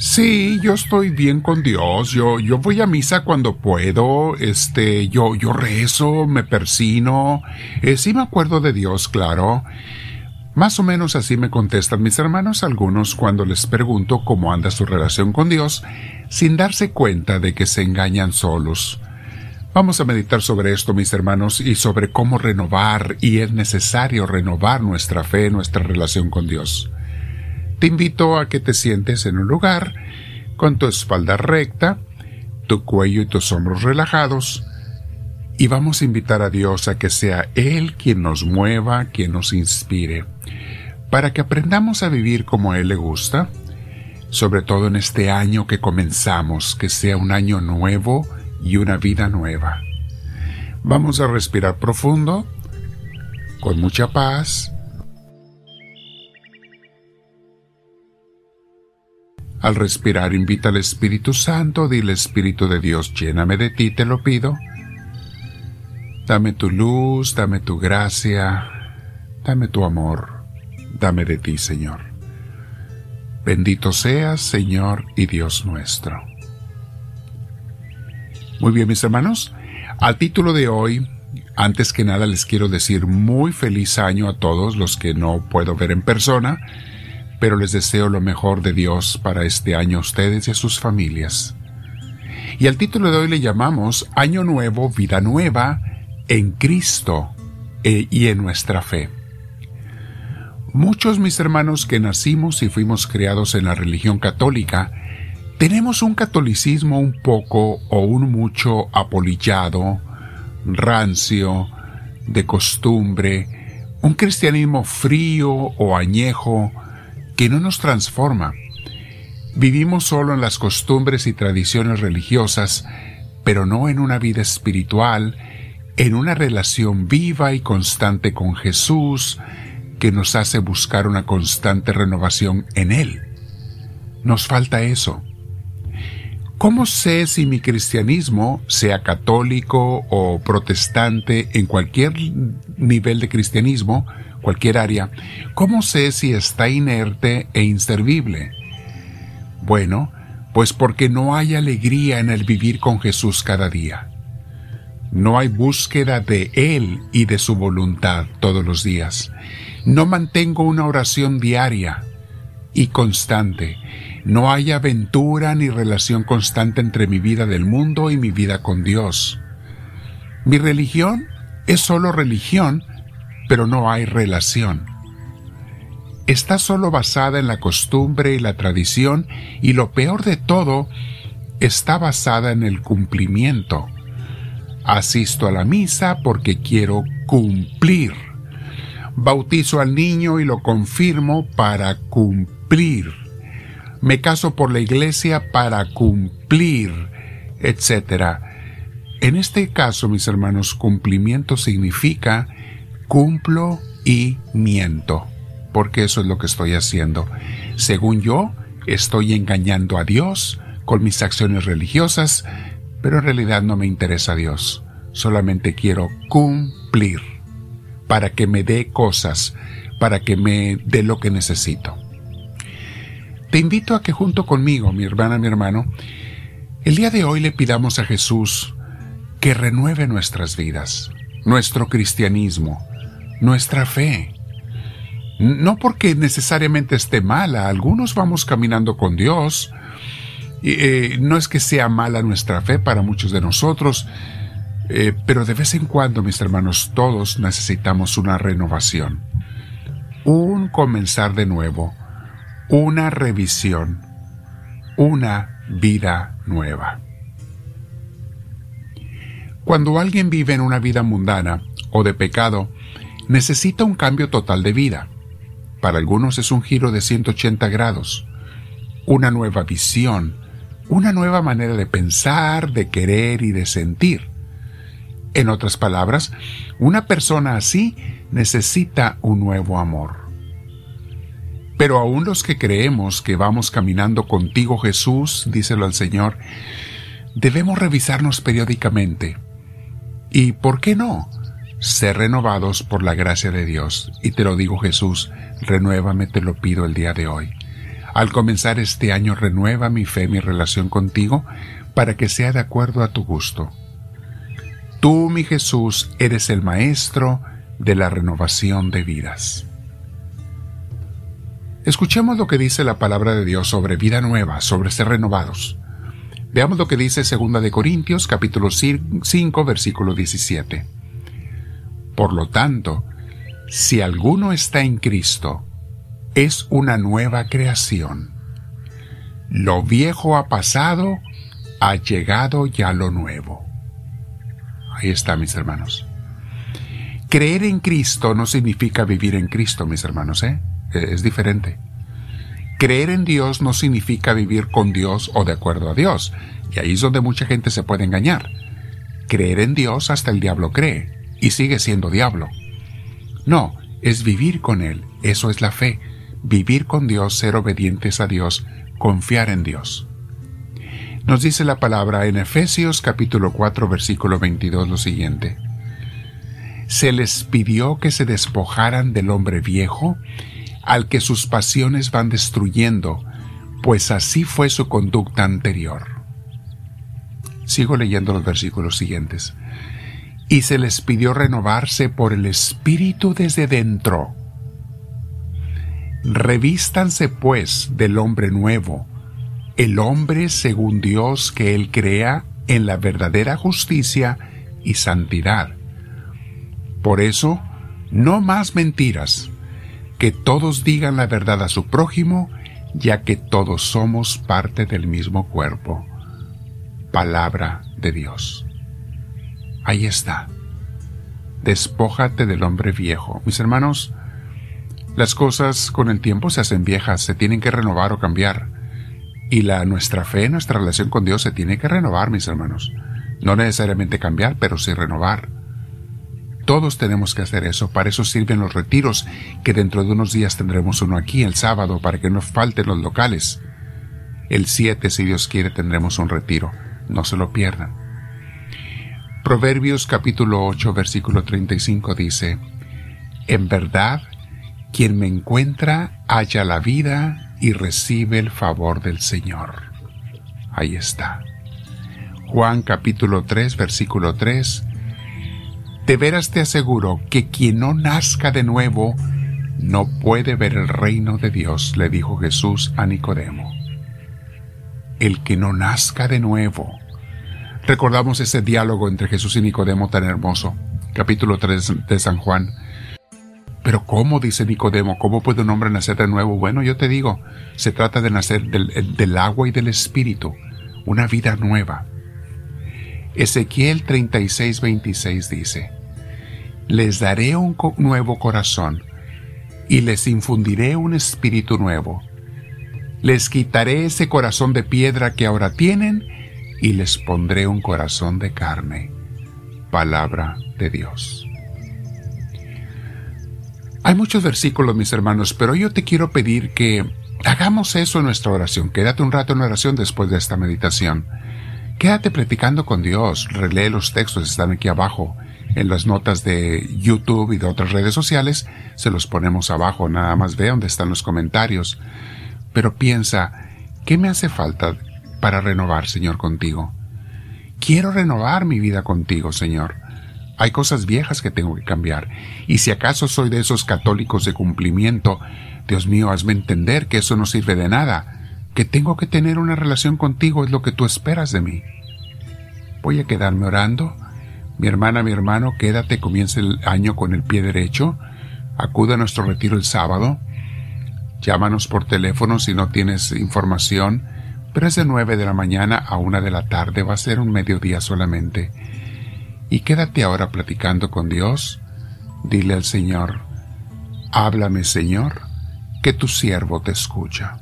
Sí, yo estoy bien con Dios. Yo, yo voy a misa cuando puedo. Este, yo, yo rezo, me persino. Eh, sí me acuerdo de Dios, claro. Más o menos así me contestan mis hermanos algunos cuando les pregunto cómo anda su relación con Dios, sin darse cuenta de que se engañan solos. Vamos a meditar sobre esto, mis hermanos, y sobre cómo renovar, y es necesario renovar nuestra fe, nuestra relación con Dios. Te invito a que te sientes en un lugar con tu espalda recta, tu cuello y tus hombros relajados, y vamos a invitar a Dios a que sea Él quien nos mueva, quien nos inspire, para que aprendamos a vivir como Él le gusta, sobre todo en este año que comenzamos, que sea un año nuevo y una vida nueva. Vamos a respirar profundo, con mucha paz, Al respirar invita al Espíritu Santo, dile Espíritu de Dios, lléname de ti, te lo pido. Dame tu luz, dame tu gracia, dame tu amor, dame de ti, Señor. Bendito seas, Señor y Dios nuestro. Muy bien, mis hermanos, al título de hoy, antes que nada les quiero decir muy feliz año a todos los que no puedo ver en persona, pero les deseo lo mejor de Dios para este año a ustedes y a sus familias. Y al título de hoy le llamamos Año Nuevo, Vida Nueva en Cristo e, y en nuestra fe. Muchos mis hermanos que nacimos y fuimos criados en la religión católica, tenemos un catolicismo un poco o un mucho apolillado, rancio, de costumbre, un cristianismo frío o añejo, que no nos transforma. Vivimos solo en las costumbres y tradiciones religiosas, pero no en una vida espiritual, en una relación viva y constante con Jesús, que nos hace buscar una constante renovación en Él. Nos falta eso. ¿Cómo sé si mi cristianismo, sea católico o protestante, en cualquier nivel de cristianismo, cualquier área, ¿cómo sé si está inerte e inservible? Bueno, pues porque no hay alegría en el vivir con Jesús cada día. No hay búsqueda de Él y de su voluntad todos los días. No mantengo una oración diaria y constante. No hay aventura ni relación constante entre mi vida del mundo y mi vida con Dios. Mi religión es solo religión pero no hay relación. Está solo basada en la costumbre y la tradición y lo peor de todo, está basada en el cumplimiento. Asisto a la misa porque quiero cumplir. Bautizo al niño y lo confirmo para cumplir. Me caso por la iglesia para cumplir, etc. En este caso, mis hermanos, cumplimiento significa cumplo y miento, porque eso es lo que estoy haciendo. Según yo, estoy engañando a Dios con mis acciones religiosas, pero en realidad no me interesa a Dios. Solamente quiero cumplir para que me dé cosas, para que me dé lo que necesito. Te invito a que junto conmigo, mi hermana, mi hermano, el día de hoy le pidamos a Jesús que renueve nuestras vidas, nuestro cristianismo, nuestra fe. No porque necesariamente esté mala, algunos vamos caminando con Dios. Eh, no es que sea mala nuestra fe para muchos de nosotros, eh, pero de vez en cuando, mis hermanos, todos necesitamos una renovación, un comenzar de nuevo, una revisión, una vida nueva. Cuando alguien vive en una vida mundana o de pecado, necesita un cambio total de vida. Para algunos es un giro de 180 grados, una nueva visión, una nueva manera de pensar, de querer y de sentir. En otras palabras, una persona así necesita un nuevo amor. Pero aún los que creemos que vamos caminando contigo Jesús, díselo al Señor, debemos revisarnos periódicamente. ¿Y por qué no? ser renovados por la gracia de Dios. Y te lo digo Jesús, renuévame, te lo pido el día de hoy. Al comenzar este año renueva mi fe, mi relación contigo, para que sea de acuerdo a tu gusto. Tú, mi Jesús, eres el Maestro de la renovación de vidas. Escuchemos lo que dice la palabra de Dios sobre vida nueva, sobre ser renovados. Veamos lo que dice 2 de Corintios capítulo 5 versículo 17. Por lo tanto, si alguno está en Cristo, es una nueva creación. Lo viejo ha pasado, ha llegado ya lo nuevo. Ahí está, mis hermanos. Creer en Cristo no significa vivir en Cristo, mis hermanos, ¿eh? Es diferente. Creer en Dios no significa vivir con Dios o de acuerdo a Dios. Y ahí es donde mucha gente se puede engañar. Creer en Dios hasta el diablo cree y sigue siendo diablo. No, es vivir con Él. Eso es la fe. Vivir con Dios, ser obedientes a Dios, confiar en Dios. Nos dice la palabra en Efesios capítulo 4 versículo 22 lo siguiente. Se les pidió que se despojaran del hombre viejo, al que sus pasiones van destruyendo, pues así fue su conducta anterior. Sigo leyendo los versículos siguientes. Y se les pidió renovarse por el Espíritu desde dentro. Revístanse pues del hombre nuevo, el hombre según Dios que Él crea en la verdadera justicia y santidad. Por eso, no más mentiras, que todos digan la verdad a su prójimo, ya que todos somos parte del mismo cuerpo. Palabra de Dios. Ahí está. Despójate del hombre viejo. Mis hermanos, las cosas con el tiempo se hacen viejas, se tienen que renovar o cambiar. Y la, nuestra fe, nuestra relación con Dios se tiene que renovar, mis hermanos. No necesariamente cambiar, pero sí renovar. Todos tenemos que hacer eso. Para eso sirven los retiros, que dentro de unos días tendremos uno aquí el sábado, para que no falten los locales. El 7, si Dios quiere, tendremos un retiro. No se lo pierdan. Proverbios capítulo 8, versículo 35 dice, En verdad, quien me encuentra halla la vida y recibe el favor del Señor. Ahí está. Juan capítulo 3, versículo 3. De veras te aseguro que quien no nazca de nuevo no puede ver el reino de Dios, le dijo Jesús a Nicodemo. El que no nazca de nuevo. Recordamos ese diálogo entre Jesús y Nicodemo tan hermoso. Capítulo 3 de San Juan pero ¿cómo? dice Nicodemo, ¿cómo puede un hombre nacer de nuevo? Bueno, yo te digo, se trata de nacer del, agua y del espíritu, una vida nueva. Ezequiel 36, 26 dice, Les daré un nuevo corazón y les infundiré un espíritu nuevo. Les quitaré ese corazón de piedra que ahora tienen y les pondré un corazón de carne. Palabra de Dios. Hay muchos versículos, mis hermanos, pero yo te quiero pedir que hagamos eso en nuestra oración. Quédate un rato en oración después de esta meditación. Quédate platicando con Dios, relee los textos, están aquí abajo. En las notas de YouTube y de otras redes sociales se los ponemos abajo, nada más ve dónde están los comentarios. Pero piensa, ¿qué me hace falta para renovar, Señor, contigo? Quiero renovar mi vida contigo, Señor. Hay cosas viejas que tengo que cambiar. Y si acaso soy de esos católicos de cumplimiento, Dios mío, hazme entender que eso no sirve de nada, que tengo que tener una relación contigo es lo que tú esperas de mí. Voy a quedarme orando. Mi hermana, mi hermano, quédate, comienza el año con el pie derecho. Acude a nuestro retiro el sábado. Llámanos por teléfono si no tienes información, pero es de nueve de la mañana a una de la tarde, va a ser un mediodía solamente y quédate ahora platicando con Dios. Dile al Señor, háblame Señor, que tu siervo te escucha.